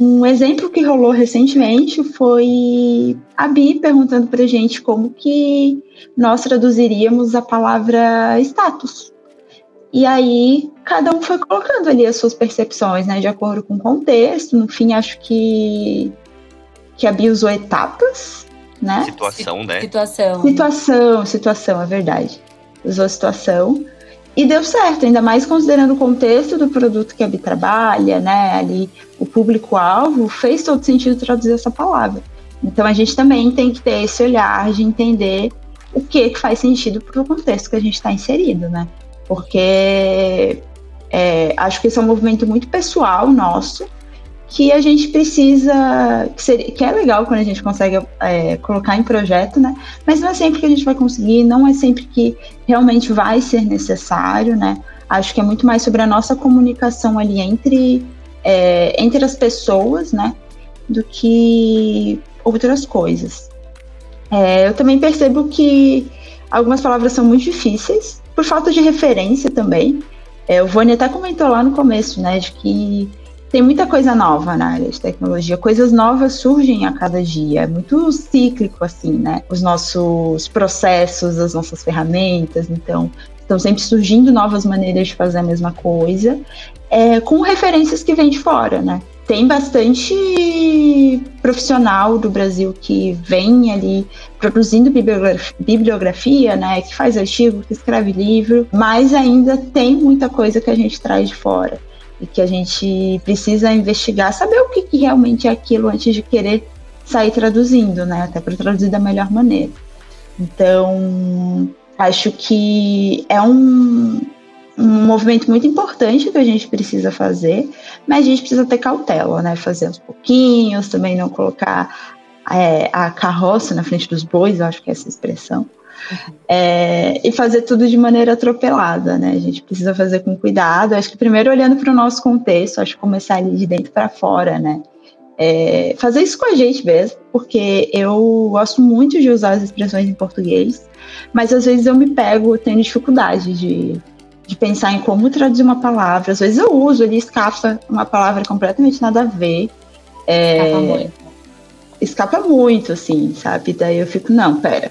[SPEAKER 2] Um exemplo que rolou recentemente foi a Bi perguntando para gente como que nós traduziríamos a palavra status. E aí cada um foi colocando ali as suas percepções, né, de acordo com o contexto. No fim, acho que que a Bi usou etapas, né?
[SPEAKER 4] Situação, né?
[SPEAKER 3] Situação.
[SPEAKER 2] Situação, situação, é verdade. Usou a situação. E deu certo, ainda mais considerando o contexto do produto que a Bi trabalha, né? Ali, o público-alvo, fez todo sentido traduzir essa palavra. Então a gente também tem que ter esse olhar de entender o que, que faz sentido para o contexto que a gente está inserido, né? Porque é, acho que esse é um movimento muito pessoal nosso que a gente precisa, que, seria, que é legal quando a gente consegue é, colocar em projeto, né? Mas não é sempre que a gente vai conseguir, não é sempre que realmente vai ser necessário, né? Acho que é muito mais sobre a nossa comunicação ali entre, é, entre as pessoas, né? Do que outras coisas. É, eu também percebo que algumas palavras são muito difíceis, por falta de referência também. É, o Vônia até comentou lá no começo, né, de que tem muita coisa nova na área de tecnologia, coisas novas surgem a cada dia, é muito cíclico assim, né? Os nossos processos, as nossas ferramentas, então estão sempre surgindo novas maneiras de fazer a mesma coisa, é, com referências que vêm de fora, né? Tem bastante profissional do Brasil que vem ali produzindo bibliografia, bibliografia, né? Que faz artigo, que escreve livro, mas ainda tem muita coisa que a gente traz de fora e que a gente precisa investigar, saber o que, que realmente é aquilo antes de querer sair traduzindo, né? Até para traduzir da melhor maneira. Então, acho que é um, um movimento muito importante que a gente precisa fazer, mas a gente precisa ter cautela, né? Fazer aos pouquinhos, também não colocar é, a carroça na frente dos bois, eu acho que é essa expressão. É, e fazer tudo de maneira atropelada, né? A gente precisa fazer com cuidado. Acho que primeiro olhando para o nosso contexto, acho que começar ali de dentro para fora, né? É, fazer isso com a gente mesmo, porque eu gosto muito de usar as expressões em português, mas às vezes eu me pego tendo dificuldade de, de pensar em como traduzir uma palavra. Às vezes eu uso, ele escapa uma palavra completamente nada a ver. É, escapa muito. Escapa muito, assim, sabe? Daí eu fico, não, pera,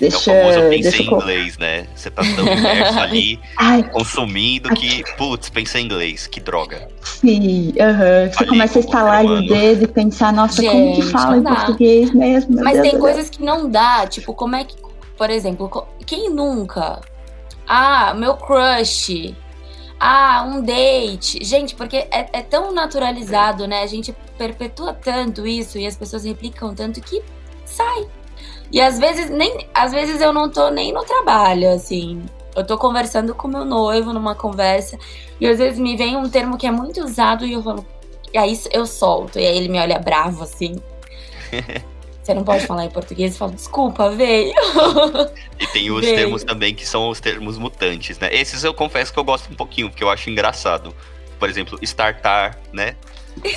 [SPEAKER 2] Deixa,
[SPEAKER 4] é o famoso pensei em inglês, né? Você tá tão imerso ali, Ai, consumindo que, putz, pensei em inglês, que droga.
[SPEAKER 2] Sim, uh -huh. você ali, começa a instalar ali o dedo e pensar, nossa, Gente, como que fala em português mesmo?
[SPEAKER 3] Mas Deus tem Deus coisas que não dá, tipo, como é que, por exemplo, quem nunca? Ah, meu crush. Ah, um date. Gente, porque é, é tão naturalizado, né? A gente perpetua tanto isso e as pessoas replicam tanto que sai. E às vezes nem, às vezes eu não tô nem no trabalho, assim. Eu tô conversando com meu noivo numa conversa e às vezes me vem um termo que é muito usado e eu falo, e aí eu solto e aí ele me olha bravo assim. Você não pode falar em português e fala, desculpa, veio.
[SPEAKER 4] E tem os veio. termos também que são os termos mutantes, né? Esses eu confesso que eu gosto um pouquinho, porque eu acho engraçado. Por exemplo, startar, né?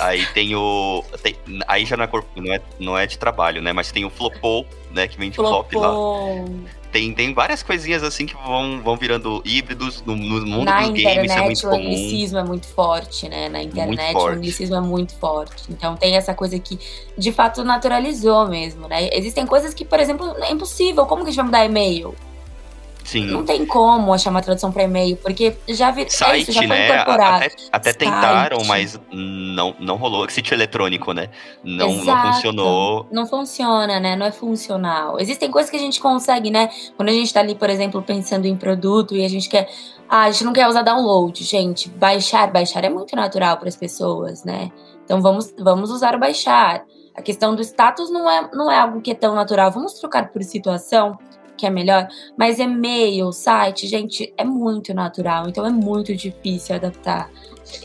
[SPEAKER 4] Aí tem o. Tem, aí já não é, não, é, não é de trabalho, né? Mas tem o flopou, né? Que vem de flop lá. Tem, tem várias coisinhas assim que vão, vão virando híbridos no, no mundo
[SPEAKER 3] Na
[SPEAKER 4] dos games.
[SPEAKER 3] é
[SPEAKER 4] muito
[SPEAKER 3] o
[SPEAKER 4] comum.
[SPEAKER 3] anglicismo é muito forte, né? Na internet o anglicismo é muito forte. Então tem essa coisa que de fato naturalizou mesmo, né? Existem coisas que, por exemplo, é impossível. Como que a gente vai mudar e-mail?
[SPEAKER 4] Sim.
[SPEAKER 3] Não tem como achar uma tradução para e-mail, porque já vi,
[SPEAKER 4] Site, é
[SPEAKER 3] isso, já
[SPEAKER 4] né? Até, até tentaram, mas não, não rolou. Sítio eletrônico, né? Não, não funcionou.
[SPEAKER 3] Não funciona, né? Não é funcional. Existem coisas que a gente consegue, né? Quando a gente tá ali, por exemplo, pensando em produto e a gente quer. Ah, a gente não quer usar download, gente. Baixar, baixar é muito natural para as pessoas, né? Então vamos, vamos usar o baixar. A questão do status não é, não é algo que é tão natural. Vamos trocar por situação que é melhor, mas e-mail, site, gente, é muito natural, então é muito difícil adaptar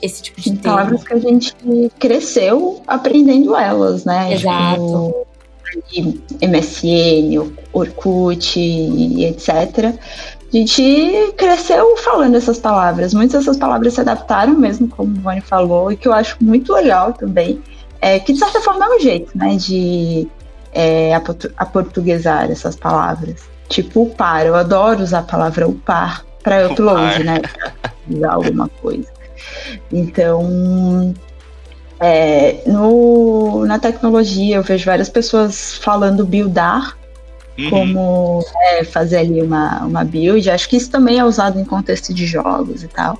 [SPEAKER 3] esse tipo de termo.
[SPEAKER 2] Palavras que a gente cresceu aprendendo elas, né?
[SPEAKER 3] Exato.
[SPEAKER 2] Tipo, MSN, Orkut e etc. A gente cresceu falando essas palavras. Muitas dessas palavras se adaptaram mesmo, como o Vani falou, e que eu acho muito legal também. É, que de certa forma é um jeito, né, de é, aportuguesar essas palavras. Tipo upar, eu adoro usar a palavra upar para upload, né? Usar alguma coisa. Então, é, no, na tecnologia eu vejo várias pessoas falando buildar, uhum. como é, fazer ali uma, uma build. Acho que isso também é usado em contexto de jogos e tal.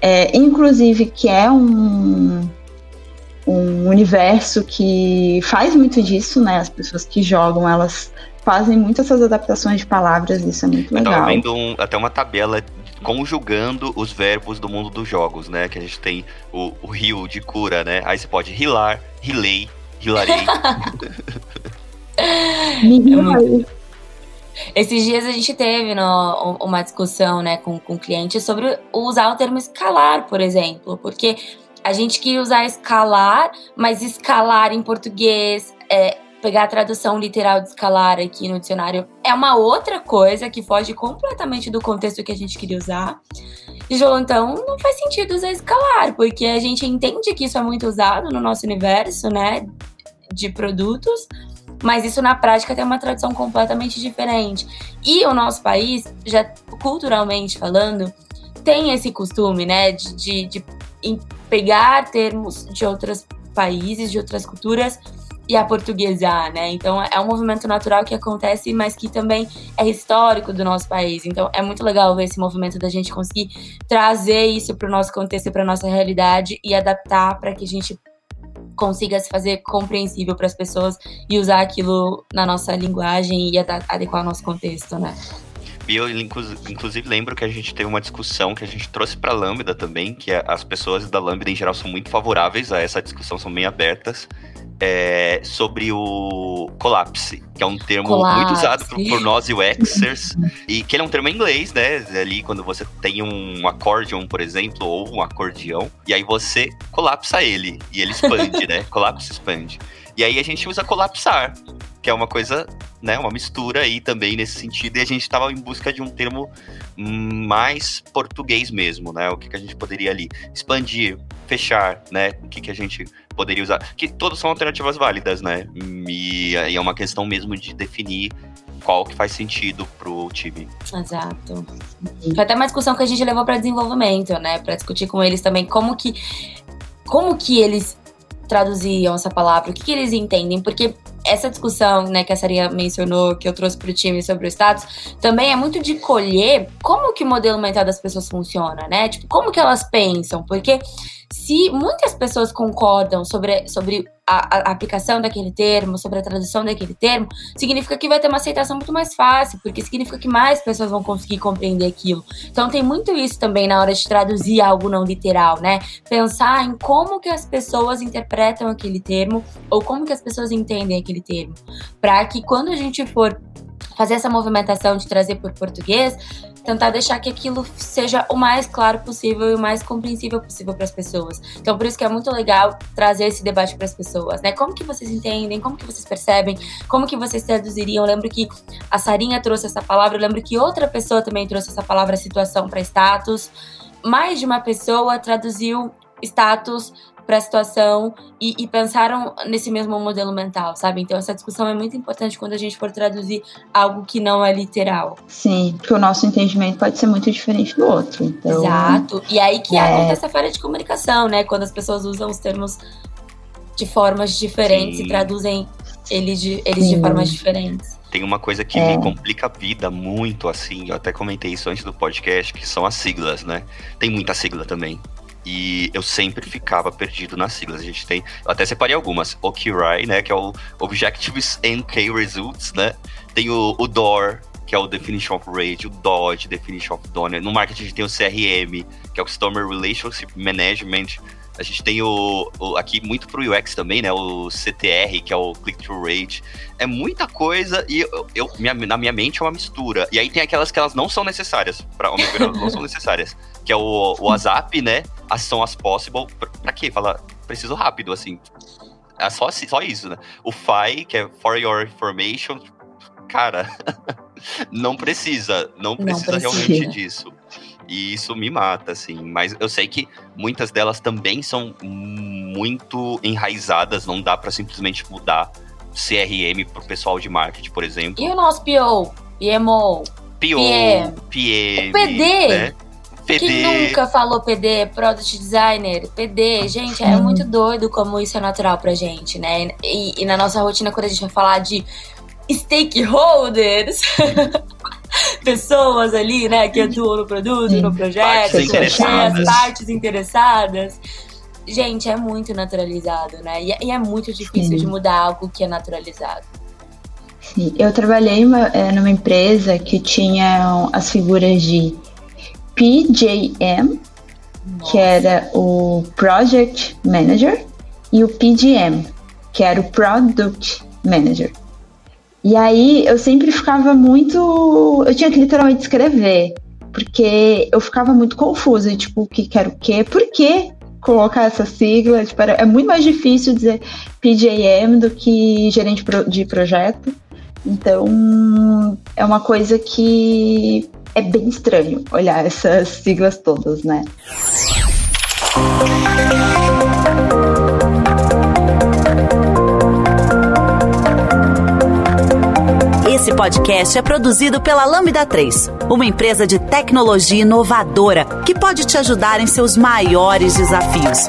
[SPEAKER 2] É, inclusive, que é um, um universo que faz muito disso, né? As pessoas que jogam, elas fazem muitas essas adaptações de palavras, isso é muito legal. Eu tava
[SPEAKER 4] vendo um, até uma tabela conjugando os verbos do mundo dos jogos, né? Que a gente tem o, o rio de cura, né? Aí você pode rilar, rilei, rilarei.
[SPEAKER 3] Esses dias a gente teve no, uma discussão né, com, com o cliente sobre usar o termo escalar, por exemplo, porque a gente queria usar escalar, mas escalar em português, é, pegar a tradução literal de escalar aqui no dicionário é uma outra coisa que foge completamente do contexto que a gente queria usar. E falou, então não faz sentido usar escalar, porque a gente entende que isso é muito usado no nosso universo, né, de produtos, mas isso na prática tem uma tradução completamente diferente. E o nosso país, já culturalmente falando, tem esse costume, né, de, de, de pegar termos de outros países, de outras culturas e a portuguesar, né? Então é um movimento natural que acontece, mas que também é histórico do nosso país. Então é muito legal ver esse movimento da gente conseguir trazer isso para o nosso contexto, para nossa realidade e adaptar para que a gente consiga se fazer compreensível para as pessoas e usar aquilo na nossa linguagem e adequar ao nosso contexto, né?
[SPEAKER 4] E eu, inclusive, lembro que a gente teve uma discussão que a gente trouxe para Lambda também, que é, as pessoas da Lambda em geral são muito favoráveis a essa discussão, são bem abertas é, sobre o collapse, que é um termo collapse. muito usado por, por nós UXers, e que ele é um termo em inglês, né? Ali quando você tem um accordion, por exemplo, ou um acordeão, e aí você colapsa ele, e ele expande, né? Colapse expande. E aí a gente usa colapsar, que é uma coisa, né, uma mistura aí também nesse sentido, e a gente estava em busca de um termo mais português mesmo, né? O que, que a gente poderia ali expandir, fechar, né? O que, que a gente poderia usar. Que todas são alternativas válidas, né? E, e é uma questão mesmo de definir qual que faz sentido pro time.
[SPEAKER 3] Exato. Foi até uma discussão que a gente levou para desenvolvimento, né? Para discutir com eles também como que como que eles traduziam essa palavra, o que, que eles entendem, porque essa discussão, né, que a Sarinha mencionou, que eu trouxe para o time sobre o status, também é muito de colher como que o modelo mental das pessoas funciona, né? Tipo, como que elas pensam, porque se muitas pessoas concordam sobre, sobre a, a, aplicação daquele termo, sobre a tradução daquele termo, significa que vai ter uma aceitação muito mais fácil, porque significa que mais pessoas vão conseguir compreender aquilo. Então tem muito isso também na hora de traduzir algo não literal, né? Pensar em como que as pessoas interpretam aquele termo ou como que as pessoas entendem aquele termo, para que quando a gente for fazer essa movimentação de trazer por português, tentar deixar que aquilo seja o mais claro possível e o mais compreensível possível para as pessoas. Então, por isso que é muito legal trazer esse debate para as pessoas, né? Como que vocês entendem? Como que vocês percebem? Como que vocês traduziriam? Eu lembro que a Sarinha trouxe essa palavra, eu lembro que outra pessoa também trouxe essa palavra situação para status. Mais de uma pessoa traduziu status para a situação e, e, pensaram nesse mesmo modelo mental, sabe? Então essa discussão é muito importante quando a gente for traduzir algo que não é literal.
[SPEAKER 2] Sim, porque o nosso entendimento pode ser muito diferente do outro. Então,
[SPEAKER 3] Exato. E aí que é... acontece a falha de comunicação, né? Quando as pessoas usam os termos de formas diferentes Sim. e traduzem eles de, eles de formas diferentes.
[SPEAKER 4] Tem uma coisa que é. me complica a vida muito, assim, eu até comentei isso antes do podcast, que são as siglas, né? Tem muita sigla também. E eu sempre ficava perdido nas siglas. A gente tem, eu até separei algumas. OKRI, né, que é o Objectives and Key Results, né? Tem o, o DOR, que é o Definition of Rate, o DOD, Definition of Donor. No marketing a gente tem o CRM, que é o Customer Relationship Management. A gente tem o, o, aqui muito pro UX também, né? O CTR, que é o click-through rate. É muita coisa e eu, eu minha, na minha mente é uma mistura. E aí tem aquelas que elas não são necessárias, para não são necessárias, que é o, o WhatsApp, né? As são as possible. Pra, pra quê? Fala, preciso rápido, assim. É só, só isso, né? O FI, que é for your information, cara, não precisa, não precisa, não precisa realmente disso. E isso me mata, assim. Mas eu sei que muitas delas também são muito enraizadas, não dá para simplesmente mudar CRM pro pessoal de marketing, por exemplo.
[SPEAKER 3] E o nosso PO, PMO,
[SPEAKER 4] PO, PM, PM
[SPEAKER 3] o PD. Né? PD. Quem nunca falou PD, Product Designer, PD, gente, é muito doido como isso é natural pra gente, né? E, e na nossa rotina, quando a gente vai falar de stakeholders, pessoas ali, né, que atuam no produto, Sim. no projeto,
[SPEAKER 4] partes
[SPEAKER 3] as partes interessadas. Gente, é muito naturalizado, né? E, e é muito difícil Sim. de mudar algo que é naturalizado.
[SPEAKER 2] Sim. Eu trabalhei uma, é, numa empresa que tinha as figuras de PJM, Nossa. que era o Project Manager, e o PGM, que era o Product Manager. E aí eu sempre ficava muito. Eu tinha que literalmente escrever, porque eu ficava muito confusa, tipo, o que quero o quê? Por quê? colocar essa sigla. Tipo, é muito mais difícil dizer PJM do que gerente de projeto. Então, é uma coisa que é bem estranho olhar essas siglas todas, né?
[SPEAKER 1] Esse podcast é produzido pela Lambda 3, uma empresa de tecnologia inovadora que pode te ajudar em seus maiores desafios.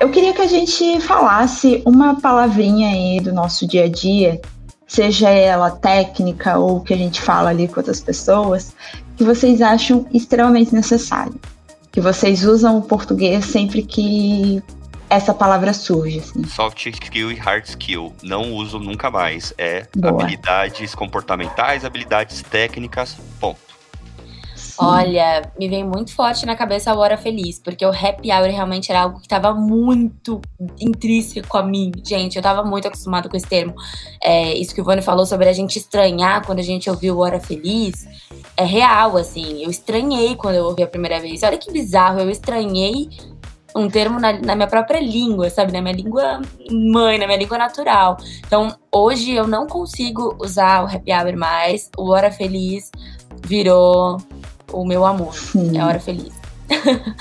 [SPEAKER 2] Eu queria que a gente falasse uma palavrinha aí do nosso dia a dia, seja ela técnica ou que a gente fala ali com outras pessoas, que vocês acham extremamente necessário. Que vocês usam o português sempre que essa palavra surge. Assim.
[SPEAKER 4] Soft skill e hard skill. Não uso nunca mais. É Boa. habilidades comportamentais, habilidades técnicas, ponto.
[SPEAKER 3] Olha, me vem muito forte na cabeça a hora feliz, porque o happy hour realmente era algo que estava muito intrínseco a mim. Gente, eu estava muito acostumado com esse termo. É, isso que o Ivone falou sobre a gente estranhar quando a gente ouviu hora feliz, é real, assim. Eu estranhei quando eu ouvi a primeira vez. Olha que bizarro, eu estranhei um termo na, na, minha própria língua, sabe? Na minha língua mãe, na minha língua natural. Então, hoje eu não consigo usar o happy hour mais. O Hora Feliz virou o meu amor. Sim. É Hora Feliz.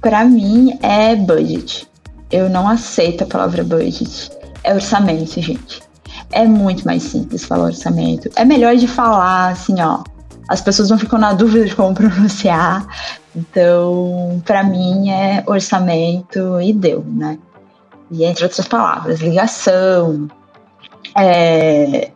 [SPEAKER 2] Para mim é budget. Eu não aceito a palavra budget. É orçamento, gente. É muito mais simples falar orçamento. É melhor de falar assim, ó. As pessoas não ficam na dúvida de como pronunciar. Então, para mim é orçamento e deu, né? E entre outras palavras, ligação, é,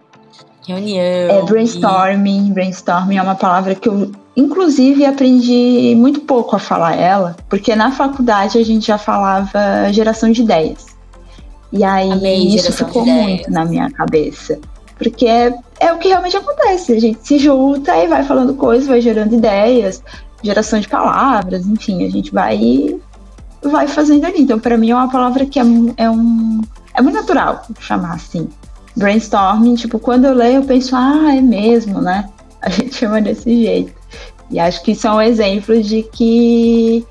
[SPEAKER 3] reunião,
[SPEAKER 2] é brainstorming. E... Brainstorming é uma palavra que eu, inclusive, aprendi muito pouco a falar ela, porque na faculdade a gente já falava geração de ideias. E aí Amei, isso ficou muito na minha cabeça. Porque é, é o que realmente acontece. A gente se junta e vai falando coisas, vai gerando ideias, geração de palavras, enfim, a gente vai vai fazendo ali. Então, para mim é uma palavra que é, é um é muito natural chamar assim. Brainstorming, tipo, quando eu leio, eu penso, ah, é mesmo, né? A gente chama desse jeito. E acho que são exemplos de que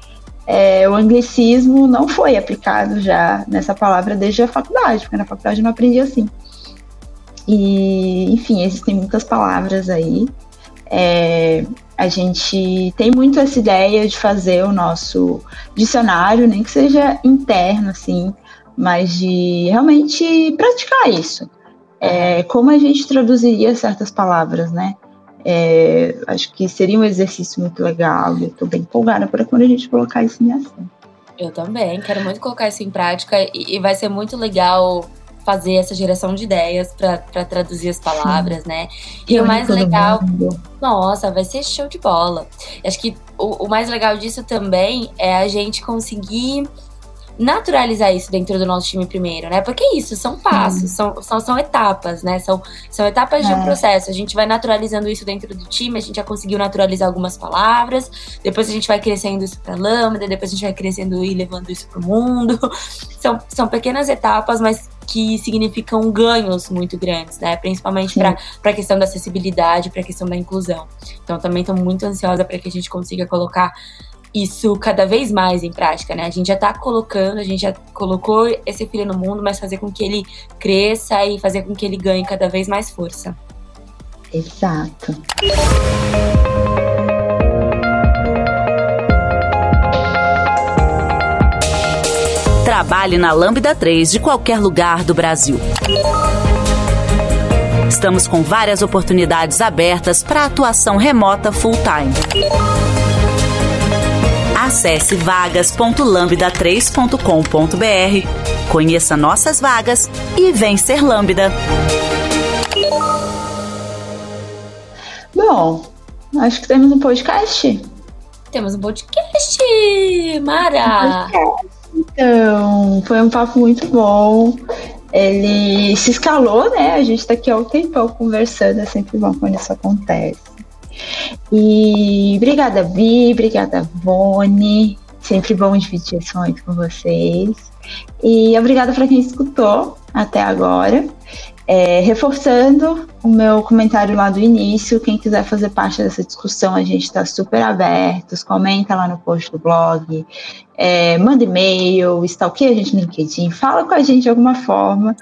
[SPEAKER 2] é, o anglicismo não foi aplicado já nessa palavra desde a faculdade, porque na faculdade eu não aprendi assim. E, enfim, existem muitas palavras aí. É, a gente tem muito essa ideia de fazer o nosso dicionário, nem que seja interno, assim, mas de realmente praticar isso. É, como a gente traduziria certas palavras, né? É, acho que seria um exercício muito legal. Eu estou bem empolgada para quando a gente colocar isso em ação.
[SPEAKER 3] Eu também, quero muito colocar isso em prática e, e vai ser muito legal fazer essa geração de ideias para traduzir as palavras, Sim. né? E o mais legal. Mundo. Nossa, vai ser show de bola. Acho que o, o mais legal disso também é a gente conseguir naturalizar isso dentro do nosso time primeiro, né? Porque é isso, são passos, são, são, são etapas, né? São, são etapas é. de um é. processo. A gente vai naturalizando isso dentro do time, a gente já conseguiu naturalizar algumas palavras, depois a gente vai crescendo isso para Lambda, depois a gente vai crescendo e levando isso para o mundo. São, são pequenas etapas, mas que significam ganhos muito grandes, né? Principalmente para a questão da acessibilidade, para a questão da inclusão. Então, também estou muito ansiosa para que a gente consiga colocar isso cada vez mais em prática, né? A gente já tá colocando, a gente já colocou esse filho no mundo, mas fazer com que ele cresça e fazer com que ele ganhe cada vez mais força.
[SPEAKER 2] Exato.
[SPEAKER 1] Trabalhe na Lambda 3 de qualquer lugar do Brasil. Estamos com várias oportunidades abertas para atuação remota full-time. Acesse vagas.lambda3.com.br, conheça nossas vagas e vem ser Lambda.
[SPEAKER 2] Bom, acho que temos um podcast.
[SPEAKER 3] Temos um podcast, Mara!
[SPEAKER 2] Então, foi um papo muito bom. ele se escalou, né? A gente está aqui há um tempão conversando, é sempre bom quando isso acontece. E obrigada, Vi, obrigada, Vone. Sempre bom dividir momento com vocês. E obrigada para quem escutou até agora. É, reforçando o meu comentário lá do início, quem quiser fazer parte dessa discussão, a gente está super abertos, comenta lá no post do blog, é, manda e-mail, stalkeia a gente no LinkedIn, fala com a gente de alguma forma,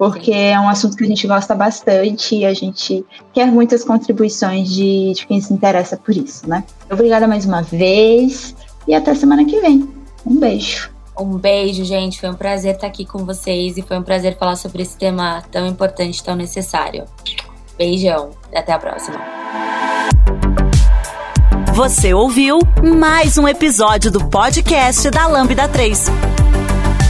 [SPEAKER 2] porque é um assunto que a gente gosta bastante e a gente quer muitas contribuições de, de quem se interessa por isso, né? Obrigada mais uma vez e até semana que vem. Um beijo.
[SPEAKER 3] Um beijo, gente. Foi um prazer estar aqui com vocês e foi um prazer falar sobre esse tema tão importante, tão necessário. Beijão. Até a próxima.
[SPEAKER 1] Você ouviu mais um episódio do podcast da Lambda 3.